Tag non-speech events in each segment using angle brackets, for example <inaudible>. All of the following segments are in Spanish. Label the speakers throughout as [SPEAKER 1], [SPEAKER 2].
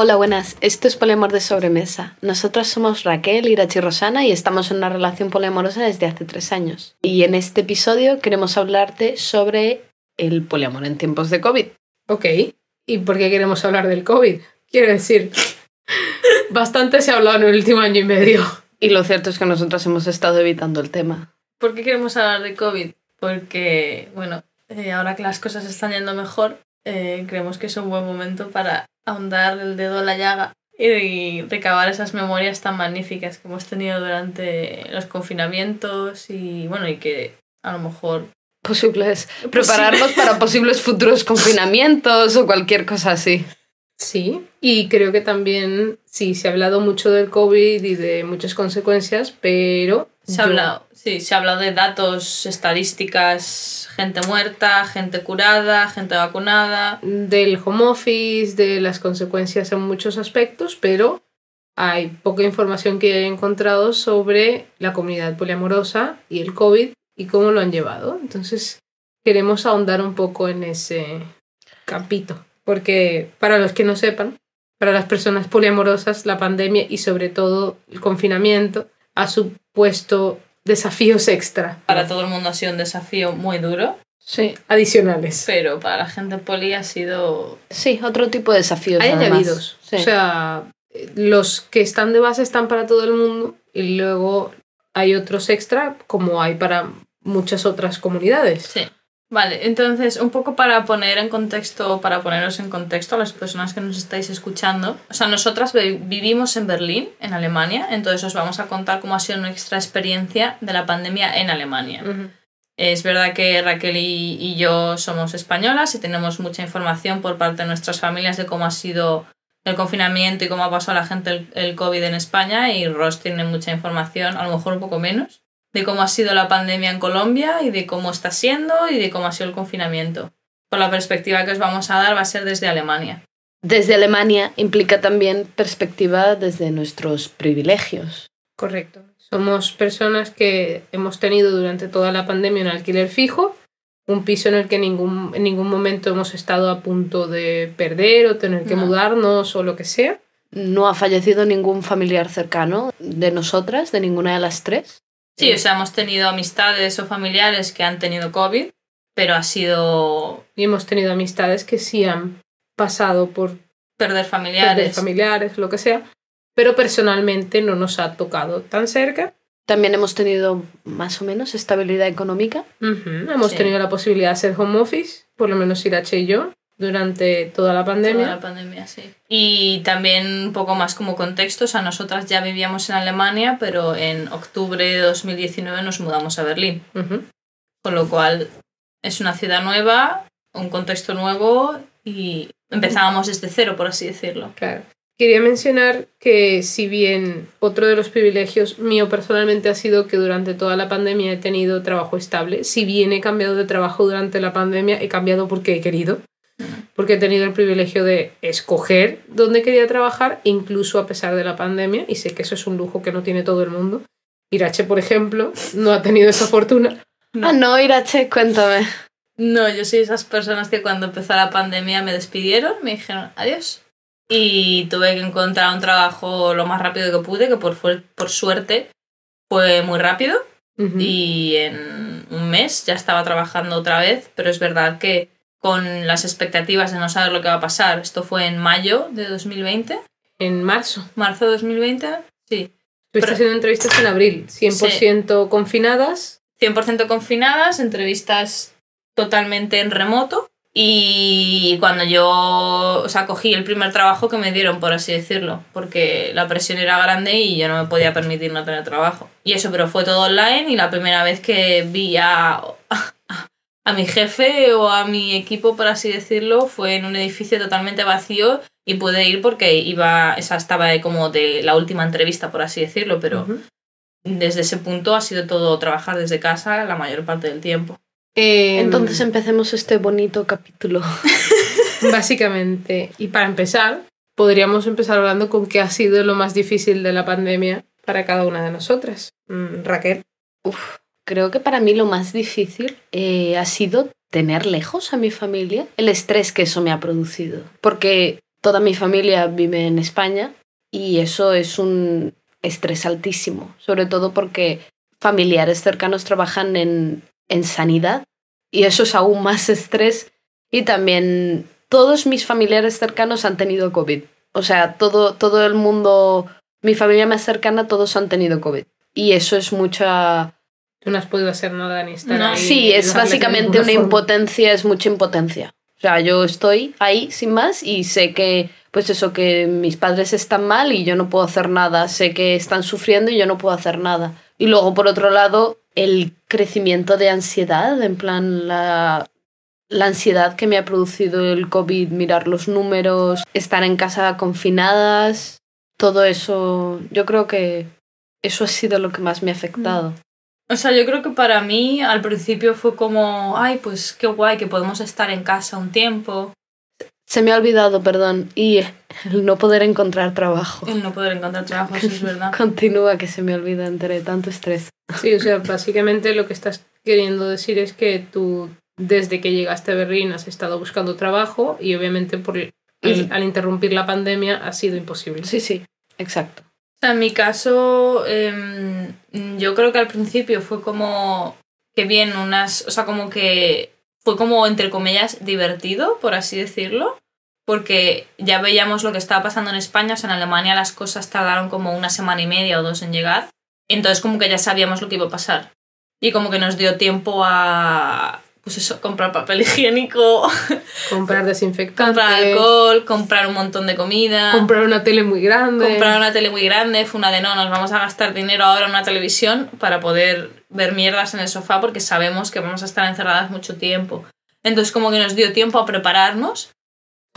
[SPEAKER 1] Hola, buenas. Esto es Poliamor de Sobremesa. Nosotras somos Raquel, Irachi y Rosana y estamos en una relación poliamorosa desde hace tres años. Y en este episodio queremos hablarte sobre el poliamor en tiempos de COVID.
[SPEAKER 2] Ok, ¿y por qué queremos hablar del COVID? Quiero decir, bastante se ha hablado en el último año y medio.
[SPEAKER 1] Y lo cierto es que nosotras hemos estado evitando el tema.
[SPEAKER 3] ¿Por qué queremos hablar de COVID? Porque, bueno, eh, ahora que las cosas están yendo mejor, eh, creemos que es un buen momento para ahondar el dedo en la llaga y recabar esas memorias tan magníficas que hemos tenido durante los confinamientos y bueno, y que a lo mejor
[SPEAKER 1] Posibles. Prepararnos para <laughs> posibles futuros confinamientos o cualquier cosa así.
[SPEAKER 2] Sí, y creo que también, sí, se ha hablado mucho del COVID y de muchas consecuencias, pero...
[SPEAKER 3] se ha
[SPEAKER 2] yo-
[SPEAKER 3] hablado, sí, se ha hablado de datos, estadísticas, gente muerta, gente curada, gente vacunada.
[SPEAKER 2] del home office, de las consecuencias en muchos aspectos, pero hay poca información que he encontrado sobre la comunidad poliamorosa y el COVID y cómo lo han llevado. Entonces, queremos ahondar un poco en ese campito, porque para los que no sepan, para las personas poliamorosas, la pandemia y sobre todo el confinamiento ha supuesto desafíos extra
[SPEAKER 3] Para todo el mundo ha sido un desafío muy duro,
[SPEAKER 1] Sí.
[SPEAKER 2] adicionales.
[SPEAKER 3] pero para la gente poli ha sido
[SPEAKER 1] Sí, otro tipo de desafíos.
[SPEAKER 2] Hay
[SPEAKER 1] además.
[SPEAKER 2] añadidos.
[SPEAKER 1] Sí.
[SPEAKER 2] O sea, los que están de base están para todo el mundo y luego hay otros extra como hay para muchas otras comunidades.
[SPEAKER 3] Sí. Vale, entonces, un poco para poner en contexto, para poneros en contexto a las personas que nos estáis escuchando. O sea, nosotras vi- vivimos en Berlín, en Alemania, entonces os vamos a contar cómo ha sido nuestra experiencia de la pandemia en Alemania. Es verdad que Raquel y, y yo somos españolas y tenemos mucha información por parte de nuestras familias de cómo ha sido el confinamiento y cómo ha pasado la gente el, el COVID en España y Ross tiene mucha información, a lo mejor un poco menos, de cómo ha sido la pandemia en Colombia y de cómo está siendo y de cómo ha sido el confinamiento. Por la perspectiva que os vamos a dar va a ser desde Alemania.
[SPEAKER 1] Desde Alemania implica también perspectiva desde nuestros privilegios.
[SPEAKER 2] Correcto. Somos personas que hemos tenido durante toda la pandemia un alquiler fijo, un piso en el que ningún, en ningún momento hemos estado a punto de perder o tener que
[SPEAKER 3] No.
[SPEAKER 2] mudarnos o lo que sea.
[SPEAKER 1] No ha fallecido ningún familiar cercano de nosotras, de ninguna de las tres.
[SPEAKER 3] Sí, o sea, hemos tenido amistades o familiares que han tenido COVID, pero ha sido
[SPEAKER 2] Y hemos tenido amistades que sí han pasado por
[SPEAKER 3] perder
[SPEAKER 2] de
[SPEAKER 3] familiares.
[SPEAKER 2] familiares, lo que sea, pero personalmente no nos ha tocado tan cerca.
[SPEAKER 1] También hemos tenido más o menos estabilidad económica.
[SPEAKER 2] Hemos
[SPEAKER 3] Sí.
[SPEAKER 2] tenido la posibilidad de hacer home office, por lo menos Irache y yo, durante toda la
[SPEAKER 3] Toda
[SPEAKER 2] pandemia.
[SPEAKER 3] la pandemia, sí. Y también un poco más como contexto, o sea, nosotras ya vivíamos en Alemania, pero en octubre de 2019 nos mudamos a Berlín, con lo cual es una ciudad nueva, un contexto nuevo y empezábamos desde cero, por así decirlo.
[SPEAKER 2] Claro. Quería mencionar que si bien otro de los privilegios mío personalmente ha sido que durante toda la pandemia he tenido trabajo estable, si bien he cambiado de trabajo durante la pandemia, he cambiado porque he querido, porque he tenido el privilegio de escoger dónde quería trabajar, incluso a pesar de la pandemia, y sé que eso es un lujo que no tiene todo el mundo. Irache, por ejemplo, no ha tenido esa fortuna.
[SPEAKER 1] Ah, no, Irache, cuéntame.
[SPEAKER 3] No, yo soy esas personas que cuando empezó la pandemia me despidieron, me dijeron adiós. Y tuve que encontrar un trabajo lo más rápido que pude, que por, por suerte fue muy rápido. Y en un mes ya estaba trabajando otra vez, pero es verdad que con las expectativas de no saber lo que va a pasar, esto fue en mayo de 2020,
[SPEAKER 2] En marzo.
[SPEAKER 3] marzo de 2020, sí,
[SPEAKER 2] Estuviste haciendo entrevistas en abril, 100% confinadas.
[SPEAKER 3] 100% confinadas, entrevistas totalmente en remoto y cuando yo, o sea, cogí el primer trabajo que me dieron, por así decirlo, porque la presión era grande y yo no me podía permitir no tener trabajo. Y eso, pero fue todo online y la primera vez que vi a, a mi jefe o a mi equipo, por así decirlo, fue en un edificio totalmente vacío y pude ir porque iba, esa estaba como de la última entrevista, por así decirlo, pero desde ese punto ha sido todo trabajar desde casa la mayor parte del tiempo.
[SPEAKER 2] Eh,
[SPEAKER 1] Entonces empecemos este bonito capítulo. <laughs>
[SPEAKER 2] Básicamente, y para empezar, podríamos empezar hablando con qué ha sido lo más difícil de la pandemia para cada una de nosotras. Mm, Raquel.
[SPEAKER 1] Creo que para mí lo más difícil eh, ha sido tener lejos a mi familia, el estrés que eso me ha producido. Porque toda mi familia vive en España y eso es un estrés altísimo, sobre todo porque familiares cercanos trabajan en, en sanidad y eso es aún más estrés. Y también todos mis familiares cercanos han tenido COVID. O sea, todo, todo el mundo, mi familia más cercana, todos han tenido COVID. Y eso es mucha...
[SPEAKER 2] Tú no has podido hacer nada ni estar
[SPEAKER 3] No.
[SPEAKER 2] ahí,
[SPEAKER 1] Sí, es básicamente una
[SPEAKER 2] forma.
[SPEAKER 1] impotencia, es mucha impotencia. O sea, yo estoy ahí sin más y sé que, pues eso, que mis padres están mal y yo no puedo hacer nada. Sé que están sufriendo y yo no puedo hacer nada. Y luego, por otro lado, el crecimiento de ansiedad, en plan, la, la ansiedad que me ha producido el COVID, mirar los números, estar en casa confinadas, todo eso, yo creo que eso ha sido lo que más me ha afectado.
[SPEAKER 3] O sea, yo creo que para mí al principio fue como, ay, pues qué guay que podemos estar en casa un tiempo,
[SPEAKER 1] Se me ha olvidado, perdón, y el no poder encontrar trabajo.
[SPEAKER 3] el no poder encontrar trabajo, eso es verdad. <laughs>
[SPEAKER 1] Continúa que se me olvida entre tanto estrés.
[SPEAKER 2] Sí, o sea, básicamente lo que estás queriendo decir es que tú, desde que llegaste a Berlín, has estado buscando trabajo y obviamente por el-
[SPEAKER 1] Y-
[SPEAKER 2] al interrumpir la pandemia ha sido imposible.
[SPEAKER 1] Sí, sí, exacto.
[SPEAKER 3] O sea, en mi caso, em, yo creo que al principio fue como que bien unas, o sea, como que fue como entre comillas divertido, por así decirlo, porque ya veíamos lo que estaba pasando en España, o sea, en Alemania las cosas tardaron como una semana y media o dos en llegar, entonces como que ya sabíamos lo que iba a pasar. Y como que nos dio tiempo a pues eso, comprar papel higiénico, <laughs>
[SPEAKER 2] Comprar desinfectante,
[SPEAKER 3] comprar alcohol, comprar un montón de comida.
[SPEAKER 2] comprar una tele muy grande.
[SPEAKER 3] Comprar una tele muy grande, fue una de no, nos vamos a gastar dinero ahora en una televisión para poder ver mierdas en el sofá porque sabemos que vamos a estar encerradas mucho tiempo. Entonces como que nos dio tiempo a prepararnos.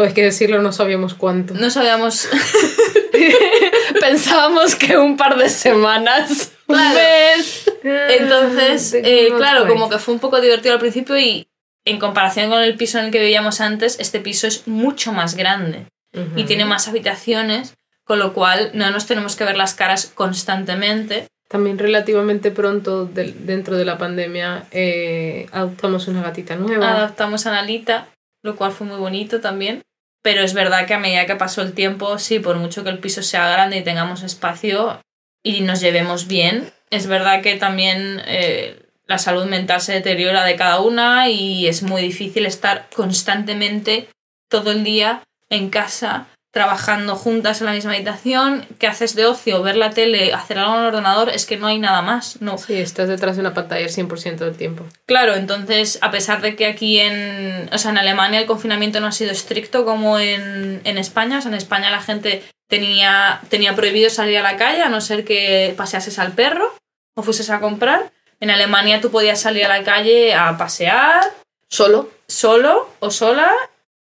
[SPEAKER 2] Pues que decirlo, no sabíamos cuánto.
[SPEAKER 3] No sabíamos... <laughs>
[SPEAKER 1] Pensábamos que un par de semanas. un
[SPEAKER 3] Claro.
[SPEAKER 1] mes.
[SPEAKER 3] Entonces,
[SPEAKER 2] Te-
[SPEAKER 3] eh, claro, como que fue un poco divertido al principio y en comparación con el piso en el que vivíamos antes, este piso es mucho más grande
[SPEAKER 2] Ujú.
[SPEAKER 3] y tiene más habitaciones, con lo cual no nos tenemos que ver las caras constantemente.
[SPEAKER 2] También relativamente pronto del- dentro de la pandemia eh, adoptamos una gatita nueva.
[SPEAKER 3] adaptamos a Nalita, lo cual fue muy bonito también. Pero es verdad que a medida que pasó el tiempo, sí, por mucho que el piso sea grande y tengamos espacio y nos llevemos bien, es verdad que también eh, la salud mental se deteriora de cada una y es muy difícil estar constantemente todo el día en casa trabajando juntas en la misma habitación, que haces de ocio, ver la tele, hacer algo en el ordenador, es que no hay nada más. No,
[SPEAKER 2] Sí, estás detrás de una pantalla el 100% del tiempo.
[SPEAKER 3] Claro, entonces, a pesar de que aquí en, o sea, en Alemania el confinamiento no ha sido estricto como en, en España, o sea, en España la gente tenía, tenía prohibido salir a la calle a no ser que paseases al perro o fueses a comprar. En Alemania tú podías salir a la calle a pasear
[SPEAKER 1] Solo.
[SPEAKER 3] solo o sola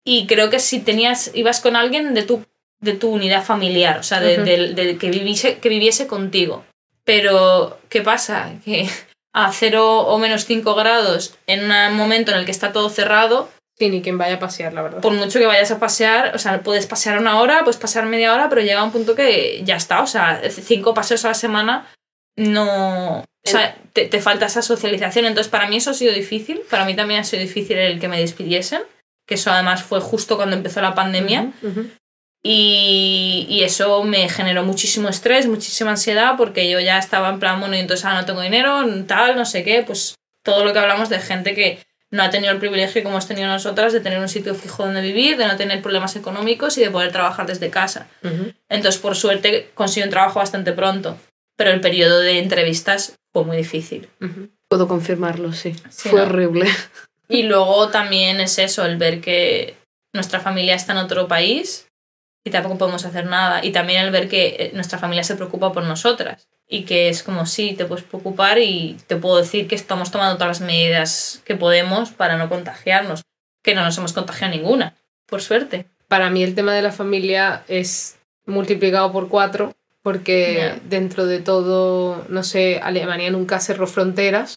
[SPEAKER 3] y creo que si tenías ibas con alguien de tu de tu unidad familiar, o sea, de,
[SPEAKER 2] Ujú.
[SPEAKER 3] del- del que viviese que viviese contigo. Pero ¿qué pasa? <laughs> Que a 0 o menos 5 grados en un momento en el que está todo cerrado,
[SPEAKER 2] Sí, ni quien vaya a pasear, la verdad.
[SPEAKER 3] por mucho que vayas a pasear, o sea, puedes pasear una hora, puedes pasear media hora, pero llega un punto que ya está, o sea, cinco paseos a la semana no... O sea, te, te falta esa socialización. Entonces, para mí eso ha sido difícil. Para mí también ha sido difícil el que me despidiesen, que eso además fue justo cuando empezó la pandemia.
[SPEAKER 2] Ujú, ujú.
[SPEAKER 3] Y, y eso me generó muchísimo estrés, muchísima ansiedad, porque yo ya estaba en plan, bueno, y entonces ahora no tengo dinero, tal, no sé qué, pues todo lo que hablamos de gente que no ha tenido el privilegio como hemos tenido nosotras de tener un sitio fijo donde vivir, de no tener problemas económicos y de poder trabajar desde casa.
[SPEAKER 2] Ujú.
[SPEAKER 3] Entonces, por suerte, conseguí un trabajo bastante pronto, pero el periodo de entrevistas fue muy difícil.
[SPEAKER 2] Ujú.
[SPEAKER 1] Puedo confirmarlo, sí.
[SPEAKER 3] Sí,
[SPEAKER 1] Fue
[SPEAKER 3] ¿no?
[SPEAKER 1] horrible.
[SPEAKER 3] Y luego también es eso, el ver que nuestra familia está en otro país y tampoco podemos hacer nada. Y también el ver que eh, nuestra familia se preocupa por nosotras. y que es como sí, te puedes preocupar y te puedo decir que estamos tomando todas las medidas que podemos para no contagiarnos, que no nos hemos contagiado ninguna, por suerte.
[SPEAKER 2] Para mí el tema de la familia es multiplicado por cuatro porque dentro de todo, no sé, Alemania nunca cerró fronteras,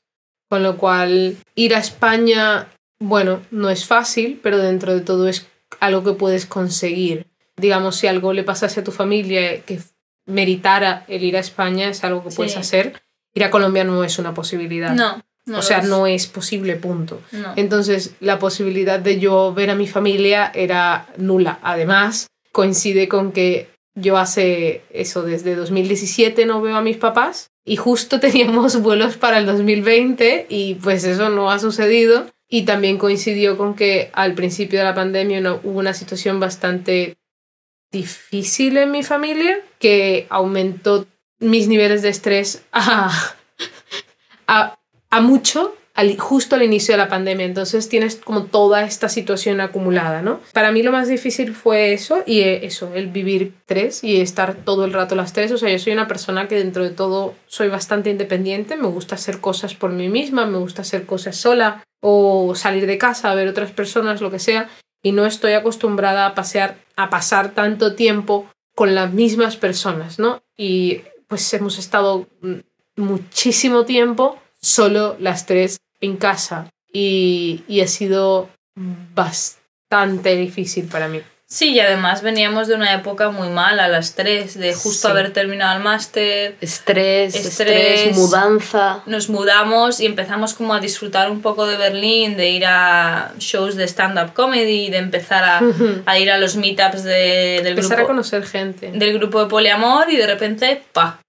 [SPEAKER 2] con lo cual ir a España, bueno, no es fácil, pero dentro de todo es algo que puedes conseguir. Digamos, si algo le pasase a tu familia que meritara el ir a España, es algo que
[SPEAKER 3] Sí.
[SPEAKER 2] puedes hacer. Ir a Colombia no es una posibilidad.
[SPEAKER 3] No, no
[SPEAKER 2] o sea,
[SPEAKER 3] es.
[SPEAKER 2] no es posible, punto.
[SPEAKER 3] No.
[SPEAKER 2] Entonces, la posibilidad de yo ver a mi familia era nula. Además, coincide con que yo hace eso, desde 2017 no veo a mis papás y justo <laughs> teníamos vuelos para el 2020 y pues eso no ha sucedido. Y también coincidió con que al principio de la pandemia no- hubo una situación bastante difícil en mi familia que aumentó mis niveles de estrés a, <laughs> a, a mucho al- justo al inicio de la pandemia. Entonces tienes como toda esta situación acumulada, ¿no? Para mí lo más difícil fue eso y eh, eso, el vivir tres y estar todo el rato las tres. O sea, yo soy una persona que dentro de todo soy bastante independiente, me gusta hacer cosas por mí misma, me gusta hacer cosas sola o salir de casa a ver otras personas, lo que sea, y no estoy acostumbrada a pasear, a pasar tanto tiempo con las mismas personas, ¿no? Y pues hemos estado mm, muchísimo tiempo solo las tres en casa y, y ha sido bastante difícil para mí.
[SPEAKER 3] Sí, y además veníamos de una época muy mala, las tres, de justo
[SPEAKER 2] Sí.
[SPEAKER 3] haber terminado el máster,
[SPEAKER 1] Estrés, estrés,
[SPEAKER 3] Estrés.
[SPEAKER 1] mudanza.
[SPEAKER 3] nos mudamos y empezamos como a disfrutar un poco de Berlín, de ir a shows de stand-up comedy, de empezar a, a ir a los meetups de- del,
[SPEAKER 2] Empezar a conocer gente.
[SPEAKER 3] del grupo de poliamor y de repente, pa.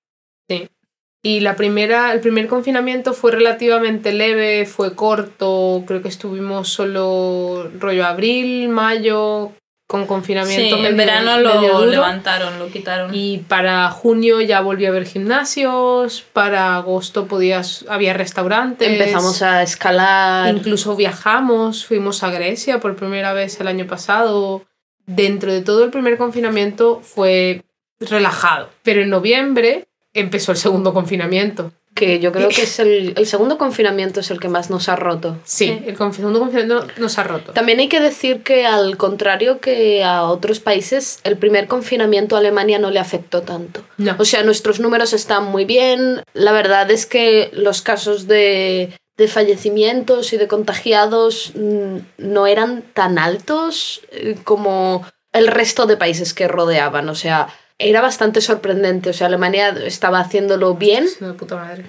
[SPEAKER 2] Sí. Y la primera, el primer confinamiento fue relativamente leve, fue corto, creo que estuvimos solo rollo abril, mayo, con
[SPEAKER 3] Sí,
[SPEAKER 2] confinamiento.
[SPEAKER 3] en
[SPEAKER 2] medio-
[SPEAKER 3] verano lo
[SPEAKER 2] duro.
[SPEAKER 3] levantaron, lo quitaron.
[SPEAKER 2] Y para junio ya volví a haber gimnasios, para agosto podías, había restaurantes.
[SPEAKER 1] Empezamos a escalar.
[SPEAKER 2] Incluso viajamos, fuimos a Grecia por primera vez el año pasado. Dentro de todo el primer confinamiento fue relajado, pero en noviembre empezó el segundo confinamiento.
[SPEAKER 1] que yo creo que es el, el segundo confinamiento es el que más nos ha roto.
[SPEAKER 2] Sí,
[SPEAKER 3] Sí.
[SPEAKER 2] el confi- segundo confinamiento nos ha roto.
[SPEAKER 1] También hay que decir que al contrario que a otros países, el primer confinamiento a Alemania no le afectó tanto.
[SPEAKER 2] No.
[SPEAKER 1] O sea, nuestros números están muy bien. La verdad es que los casos de, de fallecimientos y de contagiados mm, no eran tan altos eh, como el resto de países que rodeaban. O sea, era bastante sorprendente. O sea, Alemania estaba haciéndolo bien.
[SPEAKER 2] Es una puta madre.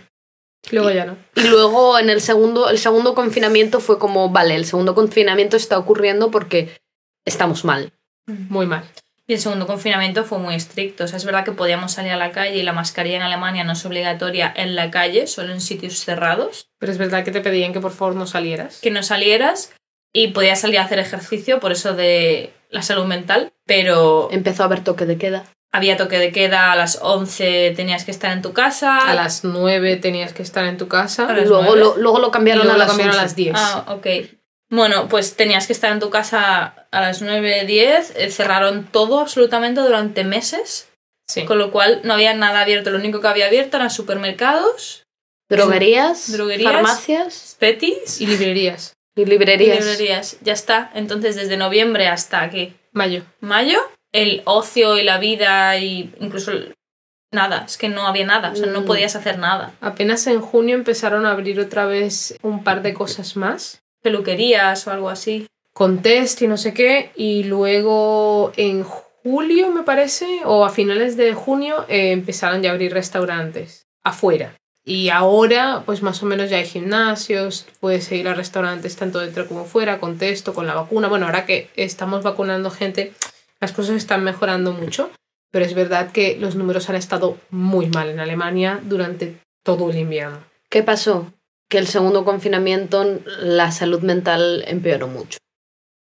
[SPEAKER 2] Luego ya no.
[SPEAKER 1] Y luego en el segundo, el segundo confinamiento fue como, vale, el segundo confinamiento está ocurriendo porque estamos mal.
[SPEAKER 2] Muy mal.
[SPEAKER 3] Y el segundo confinamiento fue muy estricto. O sea, es verdad que podíamos salir a la calle y la mascarilla en Alemania no es obligatoria en la calle, solo en sitios cerrados.
[SPEAKER 2] Pero es verdad que te pedían que por favor no salieras.
[SPEAKER 3] Que no salieras y podías salir a hacer ejercicio, por eso de la salud mental. Pero
[SPEAKER 1] Empezó a haber toque de queda.
[SPEAKER 3] Había toque de queda, a las 11 tenías que estar en tu casa.
[SPEAKER 2] A las 9 tenías que estar en tu casa.
[SPEAKER 1] Luego lo, luego lo
[SPEAKER 2] y
[SPEAKER 1] cambiaron,
[SPEAKER 2] luego
[SPEAKER 1] a,
[SPEAKER 2] lo
[SPEAKER 1] las
[SPEAKER 2] cambiaron a
[SPEAKER 1] 11.
[SPEAKER 2] las 10.
[SPEAKER 3] Ah, ok. Bueno, pues tenías que estar en tu casa a las 9, 10. eh, Cerraron todo absolutamente durante meses.
[SPEAKER 2] Sí.
[SPEAKER 3] Con lo cual no había nada abierto. Lo único que había abierto eran supermercados,
[SPEAKER 1] Droguerías,
[SPEAKER 3] Droguerías.
[SPEAKER 1] farmacias
[SPEAKER 3] petis
[SPEAKER 2] Y librerías.
[SPEAKER 1] y
[SPEAKER 3] y
[SPEAKER 1] librerías.
[SPEAKER 3] librerías. Ya está. Entonces, desde noviembre hasta aquí,
[SPEAKER 2] Mayo.
[SPEAKER 3] mayo, el ocio y la vida y incluso nada. Es que no había nada. O sea, no
[SPEAKER 1] Mm.
[SPEAKER 3] podías hacer nada.
[SPEAKER 2] Apenas en junio empezaron a abrir otra vez un par de cosas más.
[SPEAKER 3] Peluquerías o algo así.
[SPEAKER 2] Con test y no sé qué. Y luego en julio, me parece, o a finales de junio, eh, empezaron ya a abrir restaurantes afuera. Y ahora, pues más o menos ya hay gimnasios, puedes ir a restaurantes tanto dentro como fuera, con test o con la vacuna. Bueno, ahora que estamos vacunando gente, las cosas están mejorando mucho. Pero es verdad que los números han estado muy mal en Alemania durante todo el invierno.
[SPEAKER 1] ¿Qué pasó? Que el segundo confinamiento la salud mental empeoró mucho.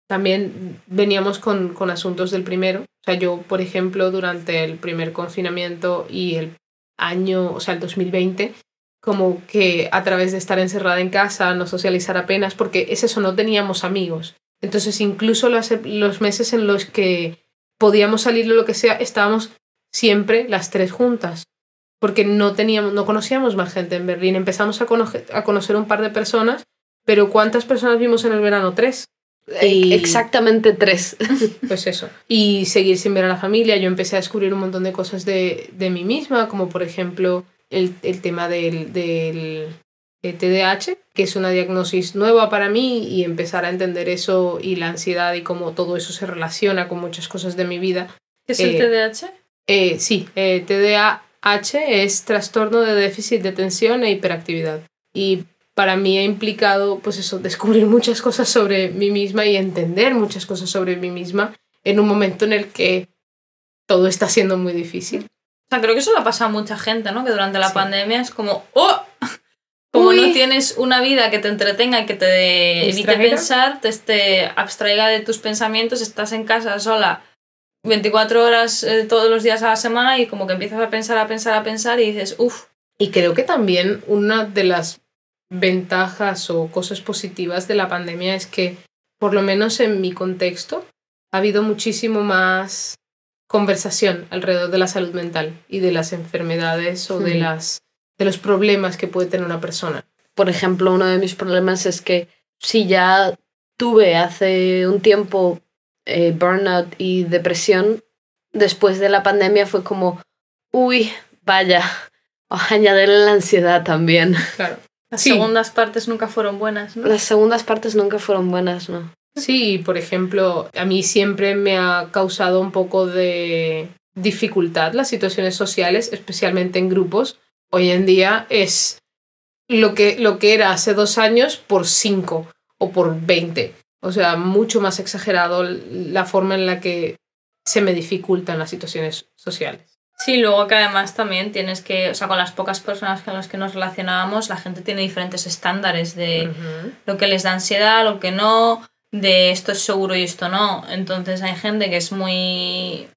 [SPEAKER 2] También veníamos con, con asuntos del primero. O sea, yo, por ejemplo, durante el primer confinamiento y el año, o sea, el 2020, como que a través de estar encerrada en casa, no socializar apenas, porque es eso, no teníamos amigos. Entonces, incluso los, los meses en los que podíamos salir o lo que sea, estábamos siempre las tres juntas. porque no teníamos, no conocíamos más gente en Berlín. Empezamos a, conocer, a conocer un par de personas, pero ¿cuántas personas vimos en el verano? Tres.
[SPEAKER 1] Y... Exactamente tres. <laughs>
[SPEAKER 2] Pues eso. Y seguir sin ver a la familia. Yo empecé a descubrir un montón de cosas de, de mí misma, como por ejemplo el, el tema del, del TDAH, que es una diagnosis nueva para mí y empezar a entender eso y la ansiedad y cómo todo eso se relaciona con muchas cosas de mi vida.
[SPEAKER 3] ¿Qué es el TDAH?
[SPEAKER 2] Eh, sí, eh, TDAH es trastorno de déficit de atención e hiperactividad. Y para mí ha implicado, pues eso, descubrir muchas cosas sobre mí misma y entender muchas cosas sobre mí misma en un momento en el que todo está siendo muy difícil.
[SPEAKER 3] O sea, creo que eso le ha pasado a mucha gente, ¿no? Que durante la pandemia es como, ¡oh! Como no tienes una vida que te entretenga y que te evite pensar, te, te abstraiga de tus pensamientos, estás en casa sola 24 horas eh, todos los días a la semana y como que empiezas a pensar, a pensar, a pensar y dices, uff.
[SPEAKER 2] Y creo que también una de las ventajas o cosas positivas de la pandemia es que, por lo menos en mi contexto, ha habido muchísimo más conversación alrededor de la salud mental y de las enfermedades o de, las, de los problemas que puede tener una persona.
[SPEAKER 1] Por ejemplo, uno de mis problemas es que si ya tuve hace un tiempo eh, burnout y depresión, después de la pandemia fue como, uy, vaya, <laughs> añadirle la ansiedad también.
[SPEAKER 3] Claro. Las segundas partes nunca fueron buenas, ¿no?
[SPEAKER 1] Las segundas partes nunca fueron buenas, ¿no?
[SPEAKER 2] Sí, por ejemplo, a mí siempre me ha causado un poco de dificultad las situaciones sociales, especialmente en grupos. Hoy en día es lo que, lo que era hace dos años por cinco o por veinte. O sea, mucho más exagerado la forma en la que se me dificultan las situaciones sociales.
[SPEAKER 3] Sí, luego que además también tienes que, o sea, con las pocas personas con las que nos relacionábamos, la gente tiene diferentes estándares de lo que les da ansiedad, lo que no, de esto es seguro y esto no. Entonces hay gente que es muy...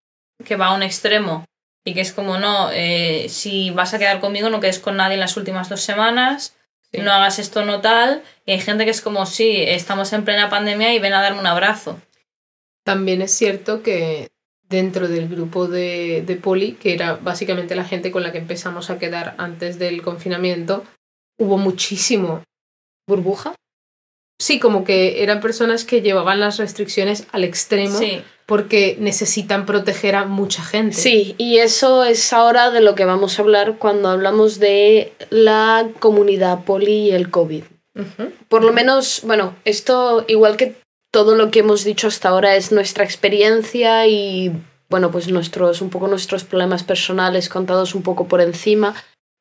[SPEAKER 3] que va a un extremo y que es como, no, eh, si vas a quedar conmigo no quedes con nadie en las últimas dos semanas, no hagas esto, no tal. Y hay gente que es como, sí, estamos en plena pandemia y ven a darme un abrazo.
[SPEAKER 2] También es cierto que dentro del grupo de, de Poli, que era básicamente la gente con la que empezamos a quedar antes del confinamiento, hubo muchísimo.
[SPEAKER 1] ¿Burbuja?
[SPEAKER 2] Sí, como que eran personas que llevaban las restricciones al extremo porque necesitan proteger a mucha gente.
[SPEAKER 1] Sí, y eso es ahora de lo que vamos a hablar cuando hablamos de la comunidad poli y el COVID. Por lo menos, bueno, esto igual que todo lo que hemos dicho hasta ahora es nuestra experiencia y bueno, pues nuestros un poco nuestros problemas personales contados un poco por encima.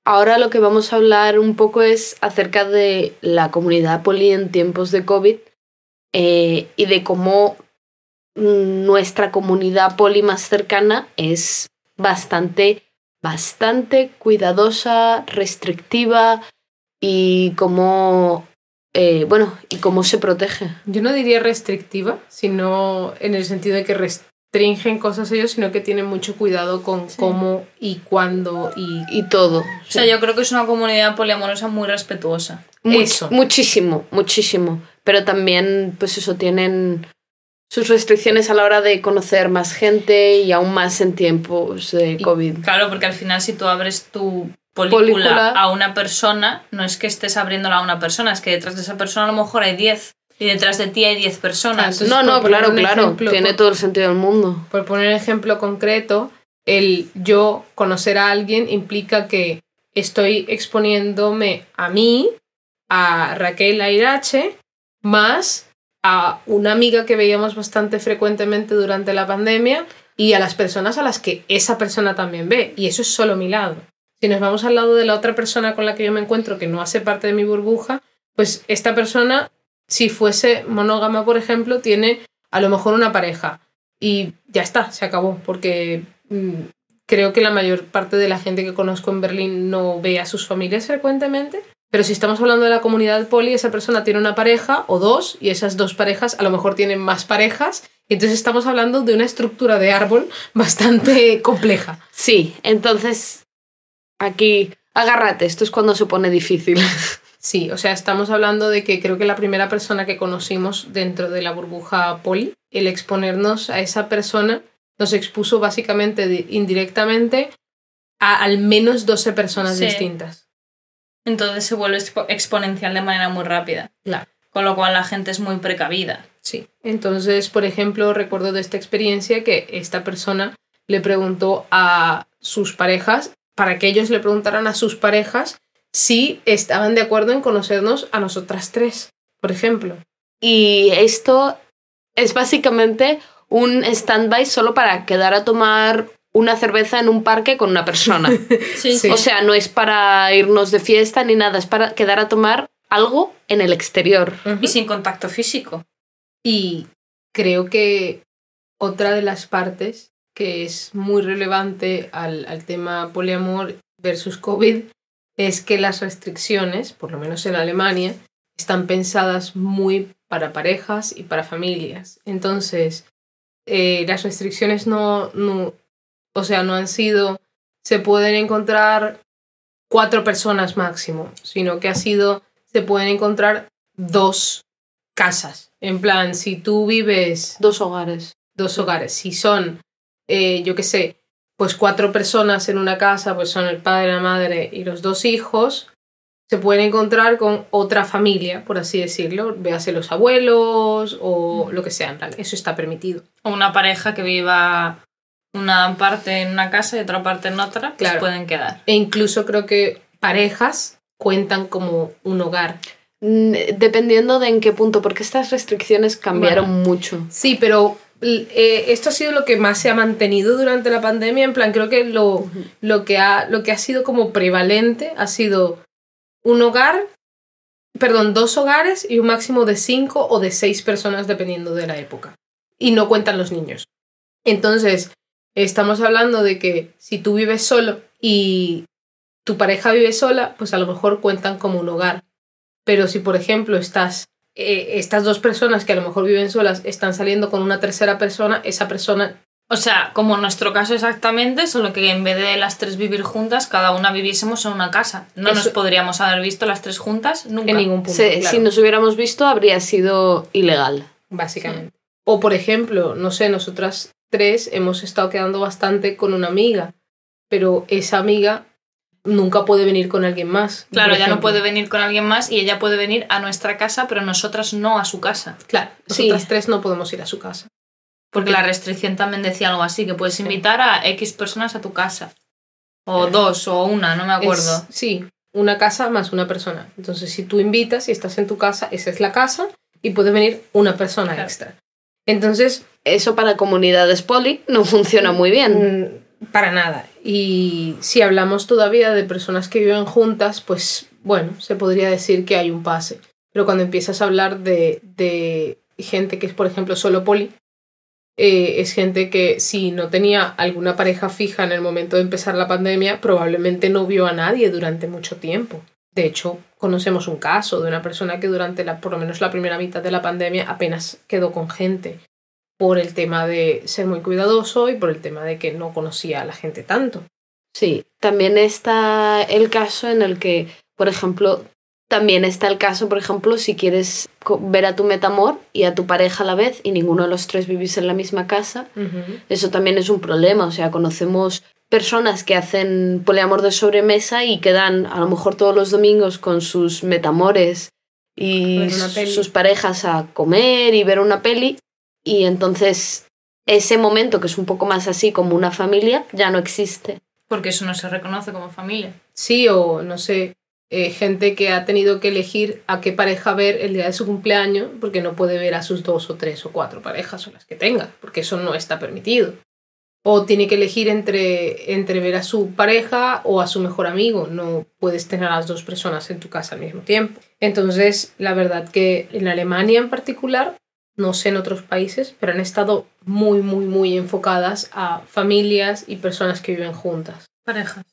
[SPEAKER 1] Ahora lo que vamos a hablar un poco es acerca de la comunidad poli en tiempos de COVID eh, y de cómo nuestra comunidad poli más cercana es bastante, bastante cuidadosa, restrictiva y cómo, eh, bueno, y cómo se protege.
[SPEAKER 2] Yo no diría restrictiva, sino en el sentido de que restringen cosas ellos, sino que tienen mucho cuidado con cómo y cuándo y,
[SPEAKER 1] y todo. O
[SPEAKER 3] sea, yo creo que es una comunidad poliamorosa muy respetuosa.
[SPEAKER 1] eso. Muchísimo, muchísimo. Pero también, pues eso, tienen sus restricciones a la hora de conocer más gente y aún más en tiempos de COVID.
[SPEAKER 3] claro, porque al final si tú abres tu película, a una persona, no es que estés abriéndola a una persona, es que detrás de esa persona a lo mejor hay 10 y detrás de ti hay 10 personas.
[SPEAKER 1] no, no, claro, claro, tiene todo el sentido del mundo.
[SPEAKER 2] Por poner un ejemplo concreto, el yo conocer a alguien implica que estoy exponiéndome a mí, a Raquel Airache, más a una amiga que veíamos bastante frecuentemente durante la pandemia y a las personas a las que esa persona también ve. Y eso es solo mi lado. Si nos vamos al lado de la otra persona con la que yo me encuentro que no hace parte de mi burbuja, pues esta persona, si fuese monógama, por ejemplo, tiene a lo mejor una pareja. Y ya está, se acabó, porque mm, creo que la mayor parte de la gente que conozco en Berlín no ve a sus familias frecuentemente. Pero si estamos hablando de la comunidad poli, esa persona tiene una pareja o dos, y esas dos parejas a lo mejor tienen más parejas, y entonces estamos hablando de una estructura de árbol <laughs> bastante compleja.
[SPEAKER 1] Sí, entonces Aquí, agárrate, esto es cuando se pone difícil. <laughs>
[SPEAKER 2] Sí, o sea, estamos hablando de que creo que la primera persona que conocimos dentro de la burbuja poli, el exponernos a esa persona nos expuso básicamente indirectamente a al menos 12 personas
[SPEAKER 3] Sí.
[SPEAKER 2] distintas.
[SPEAKER 3] Entonces se vuelve expo- exponencial de manera muy rápida.
[SPEAKER 2] Claro.
[SPEAKER 3] Con lo cual la gente es muy precavida.
[SPEAKER 2] Sí. Entonces, por ejemplo, recuerdo de esta experiencia que esta persona le preguntó a sus parejas, para que ellos le preguntaran a sus parejas si estaban de acuerdo en conocernos a nosotras tres, por ejemplo.
[SPEAKER 1] Y esto es básicamente un stand-by solo para quedar a tomar una cerveza en un parque con una persona. <laughs>
[SPEAKER 3] Sí,
[SPEAKER 2] Sí.
[SPEAKER 1] O sea, no es para irnos de fiesta ni nada, es para quedar a tomar algo en el exterior.
[SPEAKER 3] Y sin contacto físico.
[SPEAKER 2] Y creo que otra de las partes que es muy relevante al, al tema poliamor versus COVID es que las restricciones, por lo menos en Alemania, están pensadas muy para parejas y para familias. Entonces, eh, las restricciones no, no, o sea, no han sido, se pueden encontrar cuatro personas máximo, sino que ha sido, se pueden encontrar dos casas. En plan, si tú vives
[SPEAKER 1] Dos hogares.
[SPEAKER 2] dos hogares, si son, eh, yo qué sé, pues cuatro personas en una casa, pues son el padre, la madre y los dos hijos, se pueden encontrar con otra familia, por así decirlo, véase los abuelos o lo que sea, en plan, eso está permitido.
[SPEAKER 3] O una pareja que viva una parte en una casa y otra parte en otra, pues
[SPEAKER 2] Claro.
[SPEAKER 3] pueden quedar.
[SPEAKER 2] E incluso creo que parejas cuentan como un hogar.
[SPEAKER 1] Mm, Dependiendo de en qué punto, porque estas restricciones cambiaron mucho.
[SPEAKER 2] Sí, pero eh, esto ha sido lo que más se ha mantenido durante la pandemia. En plan, creo que lo, lo, que, ha, lo que ha sido como prevalente ha sido un hogar, perdón, dos hogares y un máximo de cinco o de seis personas dependiendo de la época. Y no cuentan los niños. Entonces, estamos hablando de que si tú vives solo y tu pareja vive sola, pues a lo mejor cuentan como un hogar. Pero si, por ejemplo, estás, eh, estas dos personas que a lo mejor viven solas están saliendo con una tercera persona, esa persona
[SPEAKER 3] O sea, como en nuestro caso exactamente, solo que en vez de las tres vivir juntas, cada una viviésemos en una casa. No nos podríamos haber visto las tres juntas nunca.
[SPEAKER 2] en ningún punto.
[SPEAKER 1] Se-
[SPEAKER 2] claro.
[SPEAKER 1] Si nos hubiéramos visto, habría sido ilegal.
[SPEAKER 2] básicamente. O por ejemplo, no sé, nosotras tres hemos estado quedando bastante con una amiga, pero esa amiga nunca puede venir con alguien más.
[SPEAKER 3] Claro, ella no puede venir con alguien más y ella puede venir a nuestra casa, pero nosotras no a su casa.
[SPEAKER 2] Claro,
[SPEAKER 1] Sí.
[SPEAKER 2] nosotras tres no podemos ir a su casa.
[SPEAKER 3] Porque la restricción también decía algo así, que puedes invitar a X personas a tu casa. O dos, o una, no me acuerdo.
[SPEAKER 2] Es- sí, una casa más una persona. Entonces, si tú invitas y estás en tu casa, esa es la casa y puede venir una persona
[SPEAKER 3] Claro.
[SPEAKER 2] extra. Entonces,
[SPEAKER 1] Eso para comunidades poli no funciona muy bien.
[SPEAKER 2] Mm, Para nada. Y si hablamos todavía de personas que viven juntas, pues bueno, se podría decir que hay un pase. Pero cuando empiezas a hablar de, de gente que es, por ejemplo, solo poli, eh, es gente que si no tenía alguna pareja fija en el momento de empezar la pandemia, probablemente no vio a nadie durante mucho tiempo. De hecho, conocemos un caso de una persona que durante la, por lo menos la primera mitad de la pandemia apenas quedó con gente por el tema de ser muy cuidadoso y por el tema de que no conocía a la gente tanto.
[SPEAKER 1] Sí, también está el caso en el que, por ejemplo, también está el caso, por ejemplo, si quieres ver a tu metamor y a tu pareja a la vez y ninguno de los tres vivís en la misma casa, eso también es un problema. O sea, conocemos personas que hacen poliamor de sobremesa y quedan a lo mejor todos los domingos con sus metamores y sus parejas a comer y ver una peli y entonces ese momento que es un poco más así como una familia ya no existe.
[SPEAKER 3] Porque eso no se reconoce como familia.
[SPEAKER 2] Sí, o no sé, eh, gente que ha tenido que elegir a qué pareja ver el día de su cumpleaños porque no puede ver a sus dos o tres o cuatro parejas o las que tenga, porque eso no está permitido. O tiene que elegir entre, entre ver a su pareja o a su mejor amigo. No puedes tener a las dos personas en tu casa al mismo tiempo. Entonces, la verdad que en Alemania en particular, no sé en otros países, pero han estado muy, muy, muy enfocadas a familias y personas que viven juntas.
[SPEAKER 3] Parejas.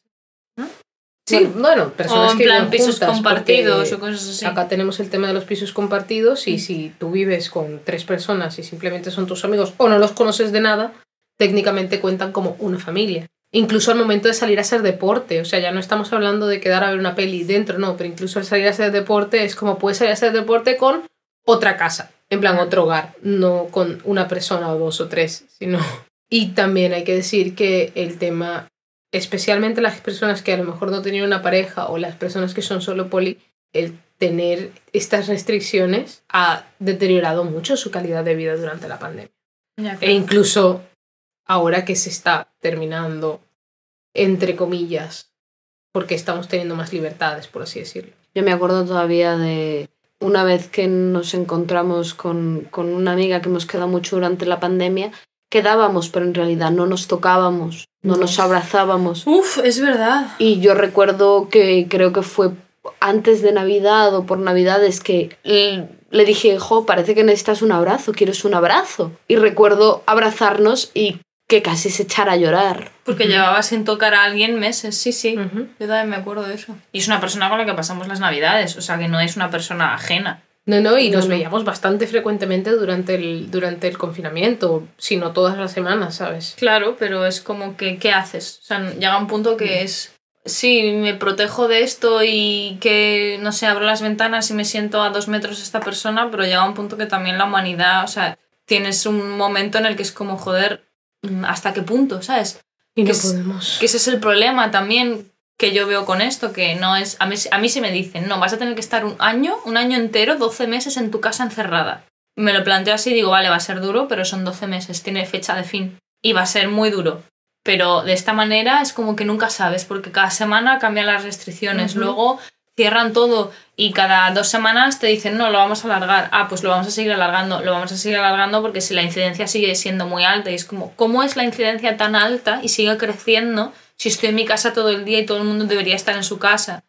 [SPEAKER 2] Sí, bueno, personas
[SPEAKER 3] o en
[SPEAKER 2] que
[SPEAKER 3] plan
[SPEAKER 2] viven
[SPEAKER 3] pisos
[SPEAKER 2] juntas,
[SPEAKER 3] compartidos o cosas así.
[SPEAKER 2] Acá tenemos el tema de los pisos compartidos y si tú vives con tres personas y simplemente son tus amigos o no los conoces de nada, técnicamente cuentan como una familia. Incluso al momento de salir a hacer deporte, o sea, ya no estamos hablando de quedar a ver una peli dentro, no, pero incluso al salir a hacer deporte es como puedes salir a hacer deporte con otra casa, en plan otro hogar, no con una persona o dos o tres, sino... <laughs> Y también hay que decir que el tema especialmente las personas que a lo mejor no tenían una pareja o las personas que son solo poli, el tener estas restricciones ha deteriorado mucho su calidad de vida durante la pandemia. E incluso ahora que se está terminando, entre comillas, porque estamos teniendo más libertades, por así decirlo.
[SPEAKER 1] Yo me acuerdo todavía de una vez que nos encontramos con, con una amiga que hemos quedado mucho durante la pandemia, quedábamos, pero en realidad no nos tocábamos, no nos abrazábamos.
[SPEAKER 3] Uf, es verdad.
[SPEAKER 1] Y yo recuerdo que creo que fue antes de Navidad o por Navidades que le dije, jo, parece que necesitas un abrazo, quieres un abrazo. Y recuerdo abrazarnos y que casi se echara a llorar.
[SPEAKER 3] Porque llevaba sin tocar a alguien meses, sí, sí. Yo también me acuerdo de eso. Y es una persona con la que pasamos las Navidades, o sea que no es una persona ajena.
[SPEAKER 2] No, no, y nos veíamos bastante frecuentemente durante el, durante el confinamiento, si no todas las semanas, ¿sabes?
[SPEAKER 3] Claro, pero es como que, ¿qué haces? O sea, llega un punto que es, sí, me protejo de esto y que, no sé, abro las ventanas y me siento a dos metros de esta persona, pero llega un punto que también la humanidad, o sea, tienes un momento en el que es como, joder, hasta qué punto, ¿sabes?
[SPEAKER 2] Y no
[SPEAKER 3] que
[SPEAKER 2] podemos.
[SPEAKER 3] que ese es el problema también que yo veo con esto, que no es... A mí, a mí se me dicen, no, vas a tener que estar un año, un año entero, 12 meses en tu casa encerrada. Me lo planteo así, digo, vale, va a ser duro, pero son 12 meses, tiene fecha de fin. Y va a ser muy duro. Pero de esta manera es como que nunca sabes, porque cada semana cambian las restricciones. Luego cierran todo y cada dos semanas te dicen, no, lo vamos a alargar. Ah, pues lo vamos a seguir alargando, lo vamos a seguir alargando porque si la incidencia sigue siendo muy alta y es como, ¿cómo es la incidencia tan alta y sigue creciendo si estoy en mi casa todo el día y todo el mundo debería estar en su casa?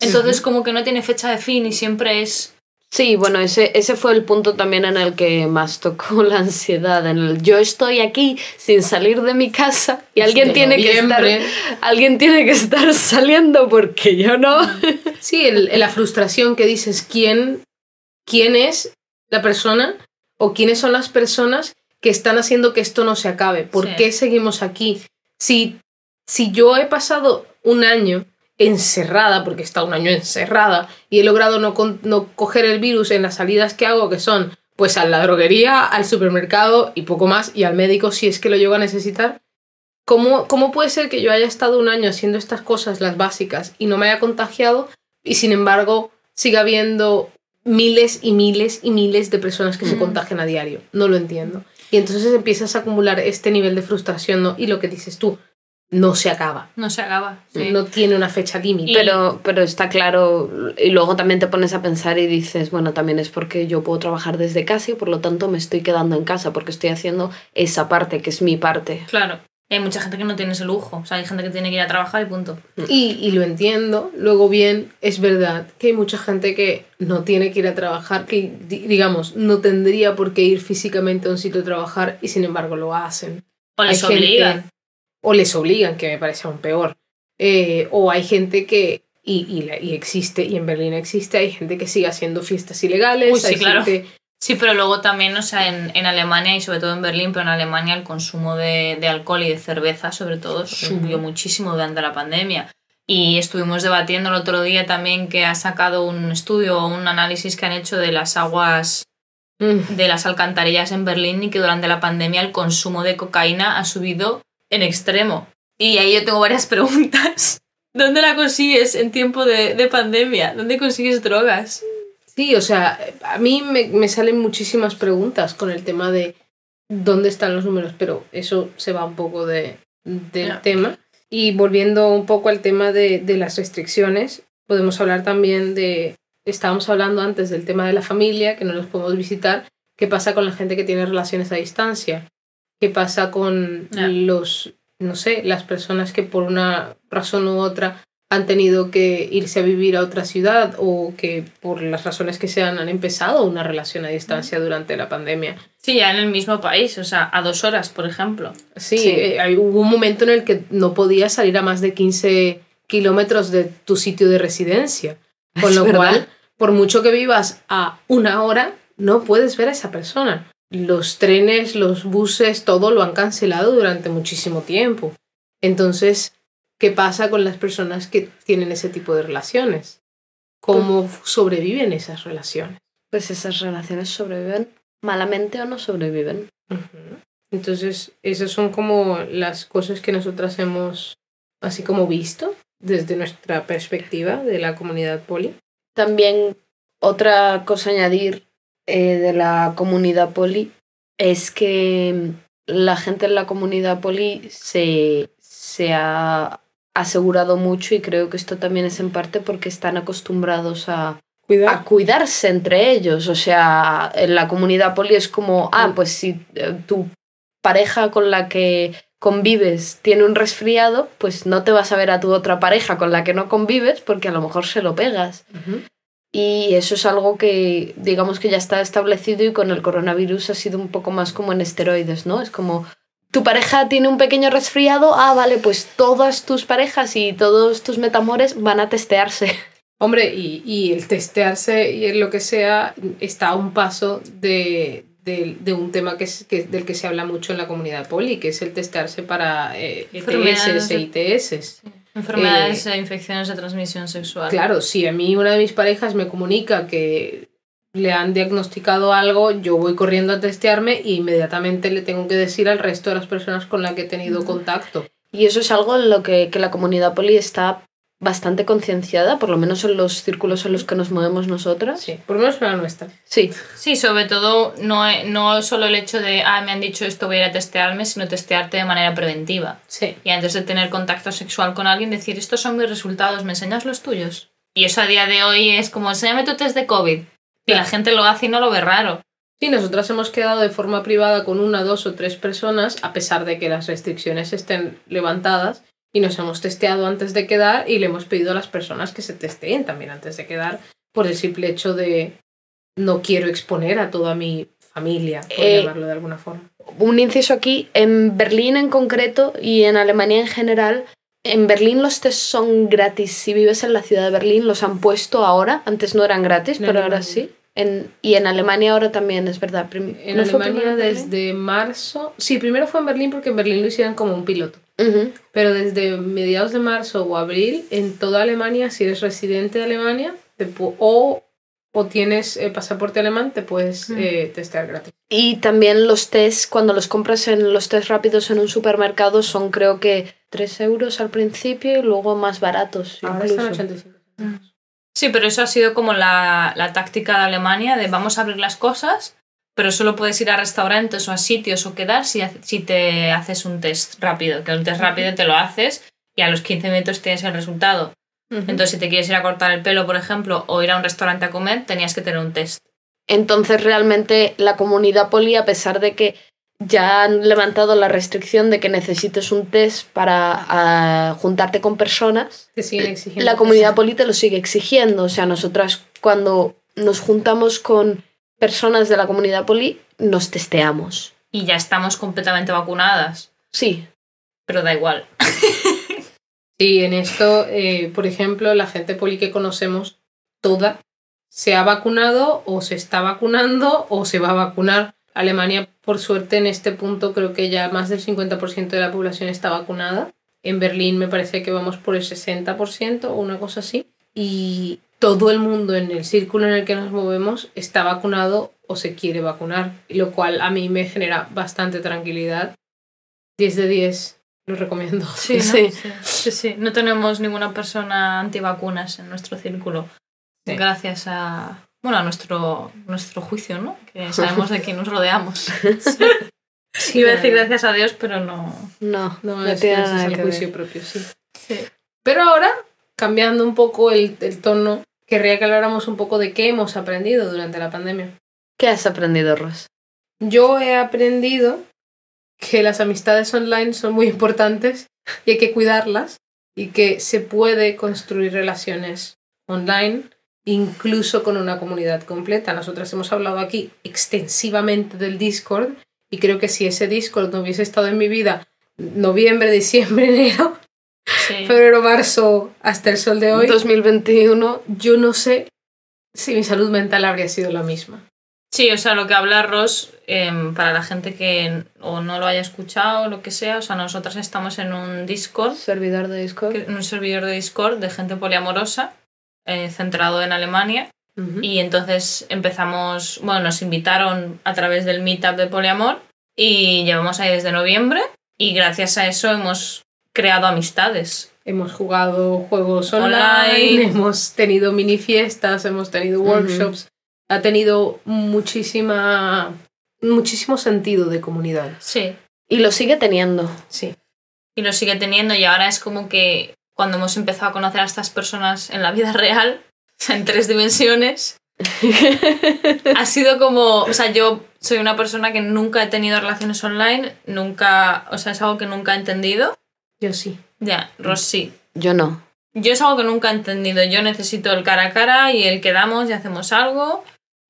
[SPEAKER 3] Entonces como que no tiene fecha de fin y siempre es
[SPEAKER 1] Sí, bueno, ese, ese fue el punto también en el que más tocó <laughs> la ansiedad. En el yo estoy aquí sin salir de mi casa y alguien tiene que estar alguien tiene que estar saliendo porque yo no. <laughs>
[SPEAKER 2] Sí, el, la frustración que dices quién quién es la persona o quiénes son las personas que están haciendo que esto no se acabe. ¿Por
[SPEAKER 3] Sí.
[SPEAKER 2] qué seguimos aquí? Si si yo he pasado un año encerrada, porque he estado un año encerrada, y he logrado no, con- no coger el virus en las salidas que hago, que son pues a la droguería, al supermercado y poco más, y al médico si es que lo llego a necesitar, ¿cómo, ¿cómo puede ser que yo haya estado un año haciendo estas cosas, las básicas, y no me haya contagiado, y sin embargo siga habiendo miles y miles y miles de personas que se contagian a diario? No lo entiendo. Y entonces empiezas a acumular este nivel de frustración, ¿no? Y lo que dices tú, no se acaba.
[SPEAKER 3] no se acaba. sí.
[SPEAKER 2] No tiene una fecha límite.
[SPEAKER 1] Pero, pero está claro, y luego también te pones a pensar y dices, bueno, también es porque yo puedo trabajar desde casa y por lo tanto me estoy quedando en casa porque estoy haciendo esa parte, que es mi parte.
[SPEAKER 3] Claro. Hay mucha gente que no tiene ese lujo. O sea, hay gente que tiene que ir a trabajar y punto.
[SPEAKER 2] Y, y lo entiendo. Luego bien, es verdad que hay mucha gente que no tiene que ir a trabajar, que di- digamos, no tendría por qué ir físicamente a un sitio a trabajar y sin embargo lo hacen.
[SPEAKER 3] O les
[SPEAKER 2] Hay gente-
[SPEAKER 3] obligan.
[SPEAKER 2] O les obligan, que me parece aún peor. Eh, o hay gente que, y, y, la- y existe, y en Berlín existe, hay gente que sigue haciendo fiestas ilegales.
[SPEAKER 3] Uy, sí,
[SPEAKER 2] hay
[SPEAKER 3] claro.
[SPEAKER 2] gente-
[SPEAKER 3] Sí, pero luego también, o sea, en, en Alemania y sobre todo en Berlín, pero en Alemania el consumo de, de alcohol y de cerveza, sobre todo, subió muchísimo durante la pandemia. Y estuvimos debatiendo el otro día también que ha sacado un estudio o un análisis que han hecho de las aguas
[SPEAKER 2] Mm.
[SPEAKER 3] de las alcantarillas en Berlín y que durante la pandemia el consumo de cocaína ha subido en extremo. Y ahí yo tengo varias <laughs> preguntas. ¿Dónde la consigues en tiempo de, de pandemia? ¿Dónde consigues drogas?
[SPEAKER 2] Sí, o sea, a mí me, me salen muchísimas preguntas con el tema de dónde están los números, pero eso se va un poco de, del tema. Y volviendo un poco al tema de, de las restricciones, podemos hablar también de, estábamos hablando antes del tema de la familia, que no los podemos visitar, qué pasa con la gente que tiene relaciones a distancia, qué pasa con
[SPEAKER 3] Ya.
[SPEAKER 2] los, no sé, las personas que por una razón u otra han tenido que irse a vivir a otra ciudad o que por las razones que sean han empezado una relación a distancia durante la pandemia.
[SPEAKER 3] Sí, ya en el mismo país, o sea, a dos horas, por ejemplo.
[SPEAKER 2] Sí,
[SPEAKER 1] Sí.
[SPEAKER 2] eh, hay- hubo un momento en el que no podías salir a más de 15 kilómetros de tu sitio de residencia. Con
[SPEAKER 1] Es
[SPEAKER 2] lo
[SPEAKER 1] verdad.
[SPEAKER 2] cual, por mucho que vivas a una hora, no puedes ver a esa persona. Los trenes, los buses, todo lo han cancelado durante muchísimo tiempo. Entonces, ¿qué pasa con las personas que tienen ese tipo de relaciones? ¿Cómo sobreviven esas relaciones?
[SPEAKER 1] Pues esas relaciones sobreviven malamente o no sobreviven.
[SPEAKER 2] Entonces, esas son como las cosas que nosotras hemos así como visto desde nuestra perspectiva de la comunidad poli.
[SPEAKER 1] También otra cosa a añadir eh, de la comunidad poli es que la gente en la comunidad poli se, se ha asegurado mucho y creo que esto también es en parte porque están acostumbrados a,
[SPEAKER 2] Cuidado.
[SPEAKER 1] a cuidarse entre ellos. O sea, en la comunidad poli es como, ah, pues si eh, tu pareja con la que convives tiene un resfriado, pues no te vas a ver a tu otra pareja con la que no convives porque a lo mejor se lo pegas. Y eso es algo que digamos que ya está establecido y con el coronavirus ha sido un poco más como en esteroides, ¿no? Es como tu pareja tiene un pequeño resfriado, ah, vale, pues todas tus parejas y todos tus metamores van a testearse. <laughs>
[SPEAKER 2] Hombre, y, y el testearse y el lo que sea está a un paso de, de, de un tema que es, que, del que se habla mucho en la comunidad poli, que es el testearse para eh, ETS
[SPEAKER 3] Enfermedades e infecciones de transmisión sexual.
[SPEAKER 2] Claro, si a mí una de mis parejas me comunica que le han diagnosticado algo, yo voy corriendo a testearme e inmediatamente le tengo que decir al resto de las personas con las que he tenido contacto.
[SPEAKER 1] Y eso es algo en lo que, que la comunidad poli está bastante concienciada, por lo menos en los círculos en los que nos movemos nosotras.
[SPEAKER 2] Sí, por lo menos en la nuestra.
[SPEAKER 1] Sí,
[SPEAKER 3] Sí, sobre todo no, no solo el hecho de, ah, me han dicho esto, voy a ir a testearme, sino testearte de manera preventiva.
[SPEAKER 2] Sí.
[SPEAKER 3] Y antes de tener contacto sexual con alguien, decir, estos son mis resultados, ¿me enseñas los tuyos? Y eso a día de hoy es como, enséñame tu test de COVID. Y la gente lo hace y no lo ve raro.
[SPEAKER 2] Sí, nosotras hemos quedado de forma privada con una, dos o tres personas, a pesar de que las restricciones estén levantadas, y nos hemos testeado antes de quedar y le hemos pedido a las personas que se testeen también antes de quedar, por el simple hecho de no quiero exponer a toda mi familia, por
[SPEAKER 1] Eh,
[SPEAKER 2] llamarlo de alguna forma.
[SPEAKER 1] un inciso aquí, en Berlín en concreto y en Alemania en general, en Berlín los test son gratis. Si vives en la ciudad de Berlín, los han puesto ahora. Antes no eran gratis, pero ahora sí. En, y en Alemania ahora también, es verdad. Prim-
[SPEAKER 2] En
[SPEAKER 1] ¿no fue
[SPEAKER 2] Alemania desde marzo, sí, primero fue en Berlín porque en Berlín lo hicieron como un piloto.
[SPEAKER 1] Ujú.
[SPEAKER 2] Pero desde mediados de marzo o abril, en toda Alemania, si eres residente de Alemania te pu- o, o tienes eh, pasaporte alemán, te puedes eh, testear gratis.
[SPEAKER 1] Y también los test, cuando los compras en los test rápidos en un supermercado, son creo que 3 euros al principio y luego más baratos.
[SPEAKER 2] Ahora
[SPEAKER 1] incluso.
[SPEAKER 2] están 85 centavos.
[SPEAKER 3] Sí, pero eso ha sido como la, la táctica de Alemania de vamos a abrir las cosas, pero solo puedes ir a restaurantes o a sitios o quedar si, si te haces un test rápido, que un test rápido te lo haces y a los 15 minutos tienes el resultado. Entonces, si te quieres ir a cortar el pelo, por ejemplo, o ir a un restaurante a comer, tenías que tener un test.
[SPEAKER 1] Entonces realmente la comunidad poli, a pesar de que ya han levantado la restricción de que necesites un test para juntarte con personas, la comunidad poli te lo sigue exigiendo. O sea, nosotras cuando nos juntamos con personas de la comunidad poli, nos testeamos.
[SPEAKER 3] Y ya estamos completamente vacunadas,
[SPEAKER 1] Sí,
[SPEAKER 3] pero da igual. <laughs>
[SPEAKER 2] Sí, en esto, eh, por ejemplo, la gente poli que conocemos, toda se ha vacunado o se está vacunando o se va a vacunar. Alemania, por suerte, en este punto creo que ya más del 50% de la población está vacunada. En Berlín me parece que vamos por el 60% o una cosa así. Y todo el mundo en el círculo en el que nos movemos está vacunado o se quiere vacunar, lo cual a mí me genera bastante tranquilidad. 10 de 10, lo recomiendo.
[SPEAKER 3] Sí, ¿no? <laughs>
[SPEAKER 1] Sí.
[SPEAKER 3] sí, sí, sí. No tenemos ninguna persona antivacunas en nuestro círculo.
[SPEAKER 2] Sí.
[SPEAKER 3] Gracias a, bueno, a nuestro, nuestro juicio, ¿no? Que <laughs> sabemos de quién nos rodeamos. <laughs>
[SPEAKER 2] Sí,
[SPEAKER 3] Iba a decir gracias a Dios, pero no.
[SPEAKER 1] no,
[SPEAKER 2] No,
[SPEAKER 1] no
[SPEAKER 2] es,
[SPEAKER 1] tiene
[SPEAKER 2] ese es
[SPEAKER 1] nada
[SPEAKER 2] el
[SPEAKER 1] que
[SPEAKER 2] juicio
[SPEAKER 1] ver.
[SPEAKER 2] propio, sí.
[SPEAKER 3] Sí.
[SPEAKER 2] Pero ahora, cambiando un poco el, el tono, querría que habláramos un poco de qué hemos aprendido durante la pandemia.
[SPEAKER 1] ¿Qué has aprendido, Ros?
[SPEAKER 2] Yo he aprendido que las amistades online son muy importantes y hay que cuidarlas y que se puede construir relaciones online incluso con una comunidad completa. Nosotras hemos hablado aquí extensivamente del Discord y creo que si ese Discord no hubiese estado en mi vida noviembre, diciembre, <laughs> enero,
[SPEAKER 3] Sí.
[SPEAKER 2] febrero, marzo, hasta el sol de hoy,
[SPEAKER 1] 2021.
[SPEAKER 2] yo no sé si mi salud mental habría sido la misma.
[SPEAKER 3] Sí, o sea, lo que habla Ross, em, para la gente que o no lo haya escuchado o lo que sea, o sea, nosotras estamos en un Discord,
[SPEAKER 1] Servidor de Discord.
[SPEAKER 3] que- en un servidor de Discord de gente poliamorosa, eh, centrado en Alemania. Y entonces empezamos, bueno, nos invitaron a través del meetup de Poliamor y llevamos ahí desde noviembre y gracias a eso hemos creado amistades.
[SPEAKER 2] Hemos jugado juegos online,
[SPEAKER 3] Online. <laughs>
[SPEAKER 2] hemos tenido mini fiestas, hemos tenido workshops. Ha tenido muchísima, muchísimo sentido de comunidad.
[SPEAKER 3] Sí.
[SPEAKER 1] Y lo sigue teniendo.
[SPEAKER 2] Sí.
[SPEAKER 3] Y lo sigue teniendo y ahora es como que cuando hemos empezado a conocer a estas personas en la vida real, o <laughs> sea, en tres dimensiones, <laughs> ha sido como, o sea, yo soy una persona que nunca he tenido relaciones online, nunca, o sea, es algo que nunca he entendido.
[SPEAKER 2] Yo sí.
[SPEAKER 3] Ya, Ros sí.
[SPEAKER 1] Yo no.
[SPEAKER 3] Yo es algo que nunca he entendido. Yo necesito el cara a cara y el quedamos y hacemos algo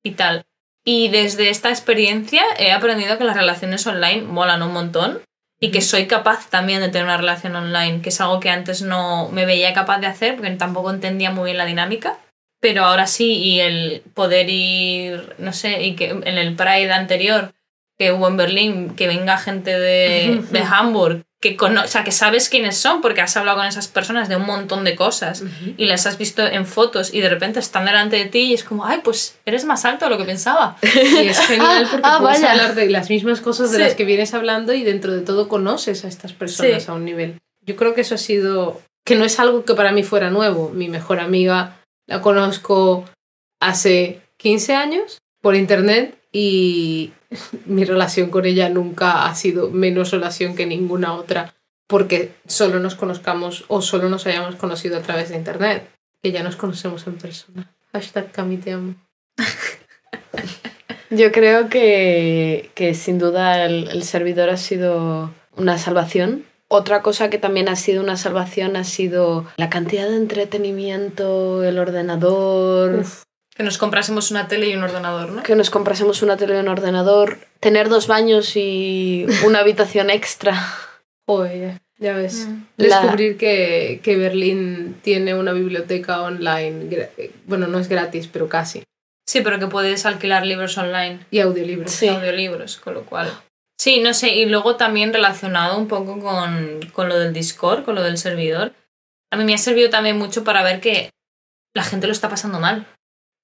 [SPEAKER 3] y tal. Y desde esta experiencia he aprendido que las relaciones online molan un montón y que soy capaz también de tener una relación online, que es algo que antes no me veía capaz de hacer porque tampoco entendía muy bien la dinámica. Pero ahora sí, y el poder ir, no sé, y que en el Pride anterior que hubo en Berlín, que venga gente de, <laughs> de Hamburg, que, cono o sea, que sabes quiénes son porque has hablado con esas personas de un montón de cosas y las has visto en fotos y de repente están delante de ti y es como, ay, pues eres más alto de lo que pensaba. <laughs>
[SPEAKER 2] Y es genial
[SPEAKER 1] Ah,
[SPEAKER 2] porque
[SPEAKER 1] ah,
[SPEAKER 2] puedes
[SPEAKER 1] vaya.
[SPEAKER 2] hablar de las mismas cosas de
[SPEAKER 3] Sí.
[SPEAKER 2] las que vienes hablando y dentro de todo conoces a estas personas
[SPEAKER 3] Sí.
[SPEAKER 2] a un nivel. Yo creo que eso ha sido, que no es algo que para mí fuera nuevo. Mi mejor amiga la conozco hace 15 años por internet y <laughs> mi relación con ella nunca ha sido menos relación que ninguna otra porque solo nos conozcamos o solo nos hayamos conocido a través de internet, que ya nos conocemos en persona. Hashtag Cami te amo. <laughs>
[SPEAKER 1] Yo creo que, que sin duda el, el servidor ha sido una salvación. Otra cosa que también ha sido una salvación ha sido la cantidad de entretenimiento, el ordenador,
[SPEAKER 2] Uf.
[SPEAKER 3] Que nos comprásemos una tele y un ordenador, ¿no?
[SPEAKER 1] que nos comprásemos una tele y un ordenador, tener dos baños y una habitación extra. <laughs>
[SPEAKER 2] Joder, ya ves.
[SPEAKER 3] Mm.
[SPEAKER 1] La-
[SPEAKER 2] Descubrir que, que Berlín tiene una biblioteca online, bueno, no es gratis, pero casi,
[SPEAKER 3] Sí, pero que puedes alquilar libros online.
[SPEAKER 2] y audiolibros.
[SPEAKER 1] Sí.
[SPEAKER 3] audiolibros, con lo cual. Sí, no sé, y luego también relacionado un poco con, con lo del Discord, con lo del servidor. A mí me ha servido también mucho para ver que la gente lo está pasando mal.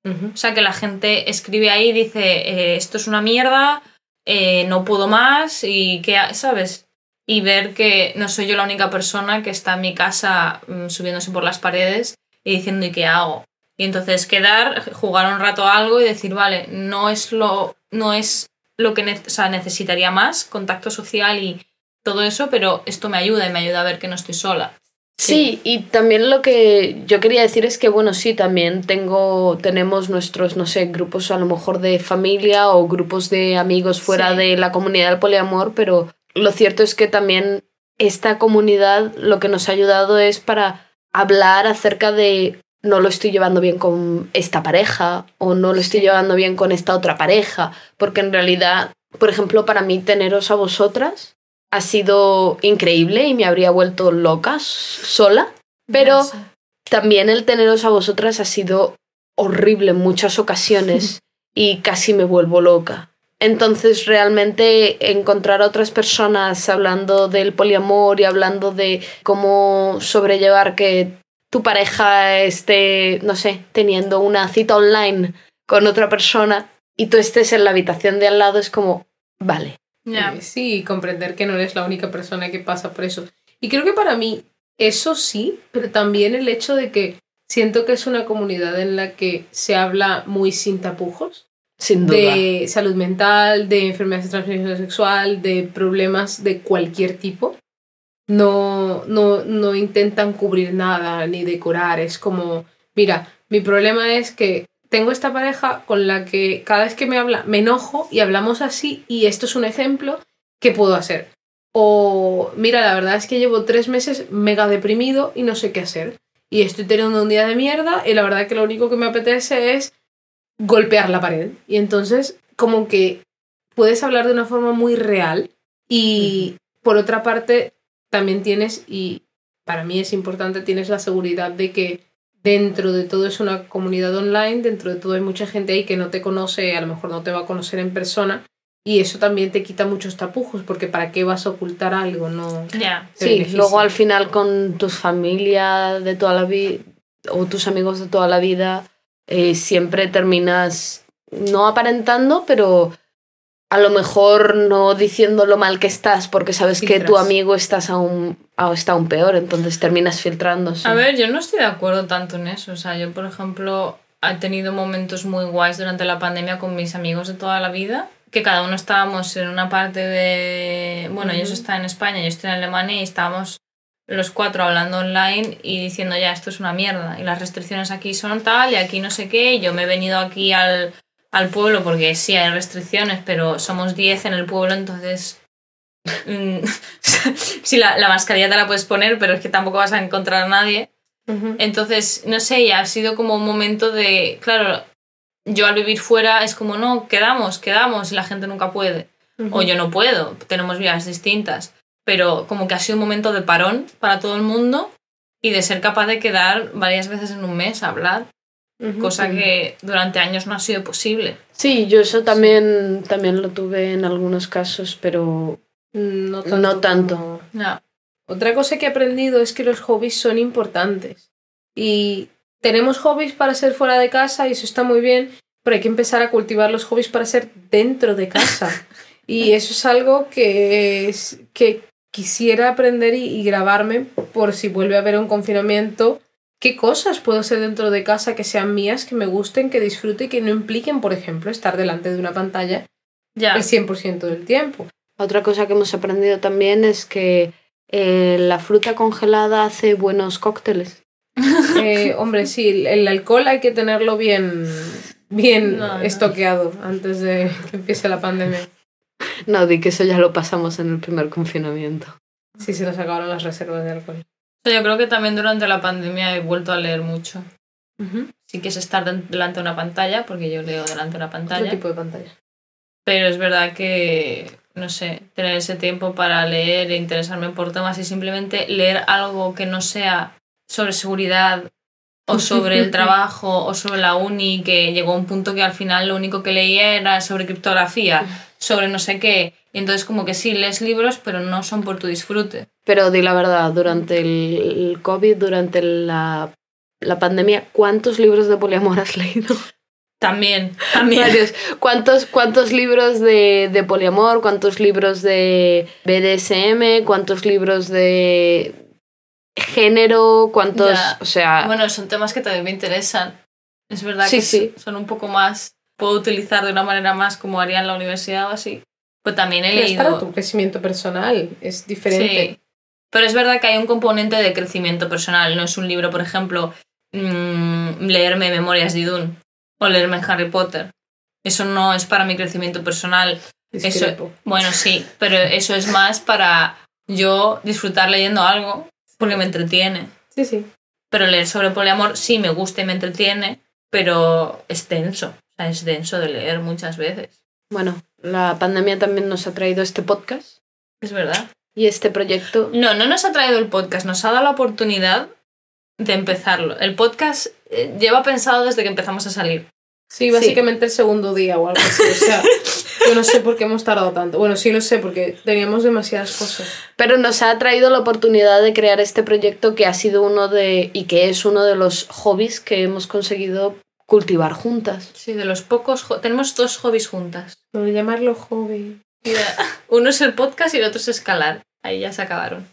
[SPEAKER 3] O sea, que la gente escribe ahí y dice, eh, esto es una mierda, eh, no puedo más, y que, ¿sabes? Y ver que no soy yo la única persona que está en mi casa mm, subiéndose por las paredes y diciendo, ¿y qué hago? Y entonces quedar, jugar un rato a algo y decir, vale, no es lo, no es lo que o sea, necesitaría más, contacto social y todo eso, pero esto me ayuda y me ayuda a ver que no estoy sola.
[SPEAKER 1] Sí, y también lo que yo quería decir es que, bueno, sí, también tengo, tenemos nuestros, no sé, grupos a lo mejor de familia o grupos de amigos fuera
[SPEAKER 3] Sí.
[SPEAKER 1] de la comunidad del poliamor, pero lo cierto es que también esta comunidad lo que nos ha ayudado es para hablar acerca de no lo estoy llevando bien con esta pareja o no lo estoy llevando bien con esta otra pareja, porque en realidad, por ejemplo, para mí teneros a vosotras ha sido increíble y me habría vuelto loca sola, pero también el teneros a vosotras ha sido horrible en muchas ocasiones <laughs> y casi me vuelvo loca. Entonces realmente encontrar a otras personas hablando del poliamor y hablando de cómo sobrellevar que tu pareja esté, no sé, teniendo una cita online con otra persona y tú estés en la habitación de al lado es como, vale.
[SPEAKER 2] Eh, Sí, comprender que no eres la única persona que pasa por eso. Y creo que para mí eso sí, pero también el hecho de que siento que es una comunidad en la que se habla muy sin tapujos.
[SPEAKER 1] Sin duda.
[SPEAKER 2] de salud mental, de enfermedades de transmisión sexual, de problemas de cualquier tipo. No, no, no intentan cubrir nada ni decorar. Es como, mira, mi problema es que tengo esta pareja con la que cada vez que me habla me enojo y hablamos así y esto es un ejemplo que puedo hacer. O, mira, la verdad es que llevo tres meses mega deprimido y no sé qué hacer. Y estoy teniendo un día de mierda y la verdad que lo único que me apetece es golpear la pared. Y entonces, como que puedes hablar de una forma muy real y por otra parte, también tienes, y para mí es importante, tienes la seguridad de que dentro de todo es una comunidad online, dentro de todo hay mucha gente ahí que no te conoce, a lo mejor no te va a conocer en persona. Y eso también te quita muchos tapujos, porque ¿para qué vas a ocultar algo? No.
[SPEAKER 3] Ya.
[SPEAKER 2] te
[SPEAKER 1] Sí,
[SPEAKER 2] beneficia.
[SPEAKER 1] luego al final con tus familia de toda la vida o tus amigos de toda la vida, eh, siempre terminas no aparentando, pero a lo mejor no diciendo lo mal que estás porque sabes que tu amigo estás aún, a- está aún peor, entonces terminas filtrándose.
[SPEAKER 3] A ver, yo no estoy de acuerdo tanto en eso. O sea, yo, por ejemplo, he tenido momentos muy guays durante la pandemia con mis amigos de toda la vida, que cada uno estábamos en una parte de... Bueno, ellos están en España, yo estoy en Alemania y estábamos los cuatro hablando online y diciendo ya, esto es una mierda y las restricciones aquí son tal y aquí no sé qué. y Yo me he venido aquí al, al pueblo porque sí hay restricciones, pero somos 10 en el pueblo, entonces... mm, <laughs> sí, la, la mascarilla te la puedes poner, pero es que tampoco vas a encontrar a nadie. Entonces, no sé, ya ha sido como un momento de, claro, yo al vivir fuera es como, no, quedamos, quedamos y la gente nunca puede. O yo no puedo, tenemos vidas distintas. Pero como que ha sido un momento de parón para todo el mundo y de ser capaz de quedar varias veces en un mes a hablar, Cosa que durante años no ha sido posible.
[SPEAKER 1] Sí, yo eso también, también lo tuve en algunos casos, pero
[SPEAKER 2] No tanto.
[SPEAKER 1] No tanto.
[SPEAKER 2] como-
[SPEAKER 3] Ya.
[SPEAKER 2] Otra cosa que he aprendido es que los hobbies son importantes. Y tenemos hobbies para ser fuera de casa y eso está muy bien, pero hay que empezar a cultivar los hobbies para ser dentro de casa. y eso es algo que, es- que quisiera aprender y, y grabarme por si vuelve a haber un confinamiento. ¿Qué cosas puedo hacer dentro de casa que sean mías, que me gusten, que disfrute y que no impliquen, por ejemplo, estar delante de una pantalla
[SPEAKER 3] Ya.
[SPEAKER 2] el 100% del tiempo?
[SPEAKER 1] otra cosa que hemos aprendido también es que eh, la fruta congelada hace buenos cócteles. <laughs>
[SPEAKER 2] Eh, hombre, sí, el- alcohol hay que tenerlo bien, bien
[SPEAKER 3] No, no.
[SPEAKER 2] estoqueado antes de que empiece la pandemia.
[SPEAKER 1] No, di que eso ya lo pasamos en el primer confinamiento.
[SPEAKER 2] Sí, se nos acabaron las reservas de alcohol.
[SPEAKER 3] Yo creo que también durante la pandemia he vuelto a leer mucho. Sí que es estar de- delante de una pantalla, porque yo leo delante de una pantalla.
[SPEAKER 2] tipo de pantalla.
[SPEAKER 3] Pero es verdad que, no sé, tener ese tiempo para leer e interesarme por temas y simplemente leer algo que no sea sobre seguridad o <laughs> sobre el trabajo o sobre la uni, que llegó a un punto que al final lo único que leía era sobre criptografía, sobre no sé qué. Y entonces como que sí, lees libros, pero no son por tu disfrute.
[SPEAKER 1] Pero di la verdad, durante el, COVID, durante la, la pandemia, ¿cuántos libros de poliamor has leído?
[SPEAKER 3] También, <laughs> también.
[SPEAKER 1] Varios. ¿Cuántos, ¿Cuántos libros de, de poliamor? ¿Cuántos libros de BDSM? ¿Cuántos libros de género? ¿Cuántos?
[SPEAKER 3] Ya.
[SPEAKER 1] O sea,
[SPEAKER 3] Bueno, son temas que también me interesan. Es verdad
[SPEAKER 1] Sí,
[SPEAKER 3] que
[SPEAKER 1] sí.
[SPEAKER 3] son un poco más, puedo utilizar de una manera más como haría en la universidad o así. Pues también he
[SPEAKER 2] Pero es
[SPEAKER 3] leído...
[SPEAKER 2] para tu crecimiento personal, es diferente.
[SPEAKER 3] Sí. Pero es verdad que hay un componente de crecimiento personal. No es un libro, por ejemplo, mm, leerme Memorias de Dune o leerme Harry Potter. Eso no es para mi crecimiento personal.
[SPEAKER 2] Discrepo.
[SPEAKER 3] Bueno, sí, pero eso es más para yo disfrutar leyendo algo porque me entretiene.
[SPEAKER 2] Sí, sí.
[SPEAKER 3] Pero leer sobre poliamor sí me gusta y me entretiene, pero es denso. O sea, es denso de leer muchas veces.
[SPEAKER 1] bueno, la pandemia también nos ha traído este podcast
[SPEAKER 3] Es verdad.
[SPEAKER 1] y este proyecto.
[SPEAKER 3] No, no nos ha traído el podcast, nos ha dado la oportunidad de empezarlo. El podcast eh, lleva pensado desde que empezamos a salir.
[SPEAKER 2] Sí, básicamente el segundo día o algo así. O sea, <laughs> yo no sé por qué hemos tardado tanto. Bueno, sí lo sé, porque teníamos demasiadas cosas.
[SPEAKER 1] Pero nos ha traído la oportunidad de crear este proyecto que ha sido uno de. y que es uno de los hobbies que hemos conseguido cultivar juntas.
[SPEAKER 3] Sí, de los pocos... Tenemos dos hobbies juntas.
[SPEAKER 2] Lo de llamarlo hobby.
[SPEAKER 3] Mira, uno es el podcast y el otro es escalar. Ahí ya se acabaron.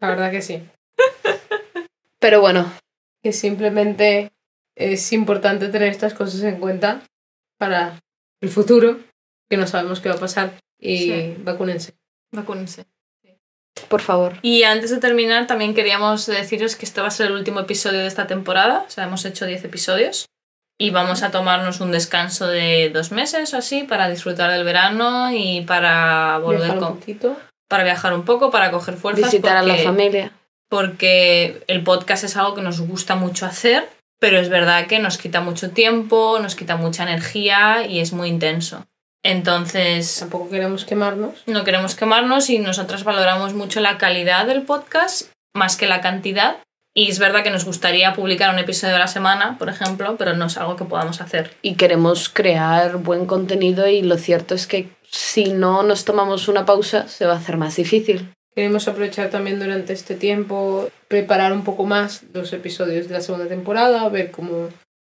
[SPEAKER 2] La verdad que sí. <laughs>
[SPEAKER 1] Pero bueno,
[SPEAKER 2] Que simplemente es importante tener estas cosas en cuenta para el futuro, que no sabemos qué va a pasar. Y
[SPEAKER 3] Sí.
[SPEAKER 2] vacúnense.
[SPEAKER 3] Vacúnense.
[SPEAKER 1] Por favor.
[SPEAKER 3] Y antes de terminar, también queríamos deciros que este va a ser el último episodio de esta temporada. O sea, hemos hecho 10 episodios. Y vamos a tomarnos un descanso de dos meses o así para disfrutar del verano y para volver
[SPEAKER 2] Viajar un
[SPEAKER 3] con,
[SPEAKER 2] poquito.
[SPEAKER 3] para viajar un poco, para coger fuerzas.
[SPEAKER 1] Visitar a la familia.
[SPEAKER 3] Porque el podcast es algo que nos gusta mucho hacer, pero es verdad que nos quita mucho tiempo, nos quita mucha energía y es muy intenso. Entonces,
[SPEAKER 2] Tampoco queremos quemarnos.
[SPEAKER 3] no queremos quemarnos y nosotras valoramos mucho la calidad del podcast más que la cantidad. Y es verdad que nos gustaría publicar un episodio a la semana, por ejemplo, pero no es algo que podamos hacer.
[SPEAKER 1] Y queremos crear buen contenido y lo cierto es que si no nos tomamos una pausa se va a hacer más difícil.
[SPEAKER 2] Queremos aprovechar también durante este tiempo, preparar un poco más los episodios de la segunda temporada, ver cómo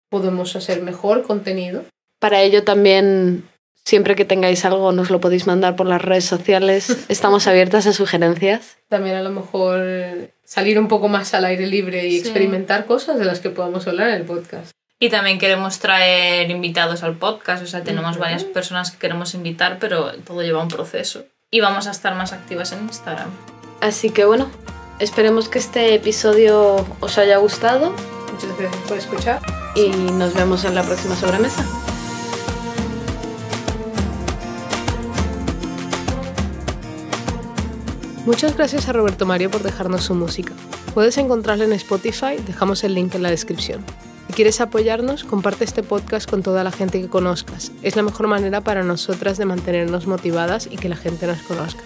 [SPEAKER 2] podemos hacer mejor contenido.
[SPEAKER 1] Para ello también Siempre que tengáis algo nos lo podéis mandar por las redes sociales. <laughs> Estamos abiertas a sugerencias.
[SPEAKER 2] También a lo mejor salir un poco más al aire libre y
[SPEAKER 3] Sí.
[SPEAKER 2] experimentar cosas de las que podamos hablar en el podcast.
[SPEAKER 3] Y también queremos traer invitados al podcast, o sea, tenemos varias personas que queremos invitar, pero todo lleva un proceso. Y vamos a estar más activas en Instagram.
[SPEAKER 1] Así que bueno, esperemos que este episodio os haya gustado
[SPEAKER 2] Muchas gracias por escuchar.
[SPEAKER 1] y nos vemos en la próxima sobremesa.
[SPEAKER 2] Muchas gracias a Roberto Mario por dejarnos su música. Puedes encontrarla en Spotify, dejamos el link en la descripción. Si quieres apoyarnos, comparte este podcast con toda la gente que conozcas. Es la mejor manera para nosotras de mantenernos motivadas y que la gente nos conozca.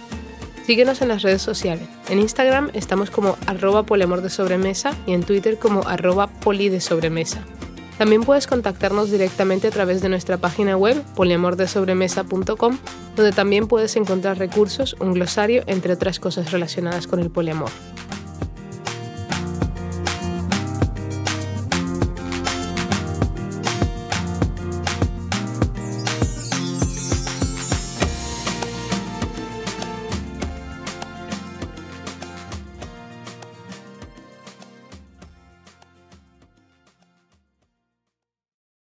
[SPEAKER 2] Síguenos en las redes sociales. En Instagram estamos como arroba poliamor de sobremesa y en Twitter como arroba poli de sobremesa. También puedes contactarnos directamente a través de nuestra página web poliamordesobremesa.com, donde también puedes encontrar recursos, un glosario, entre otras cosas relacionadas con el poliamor.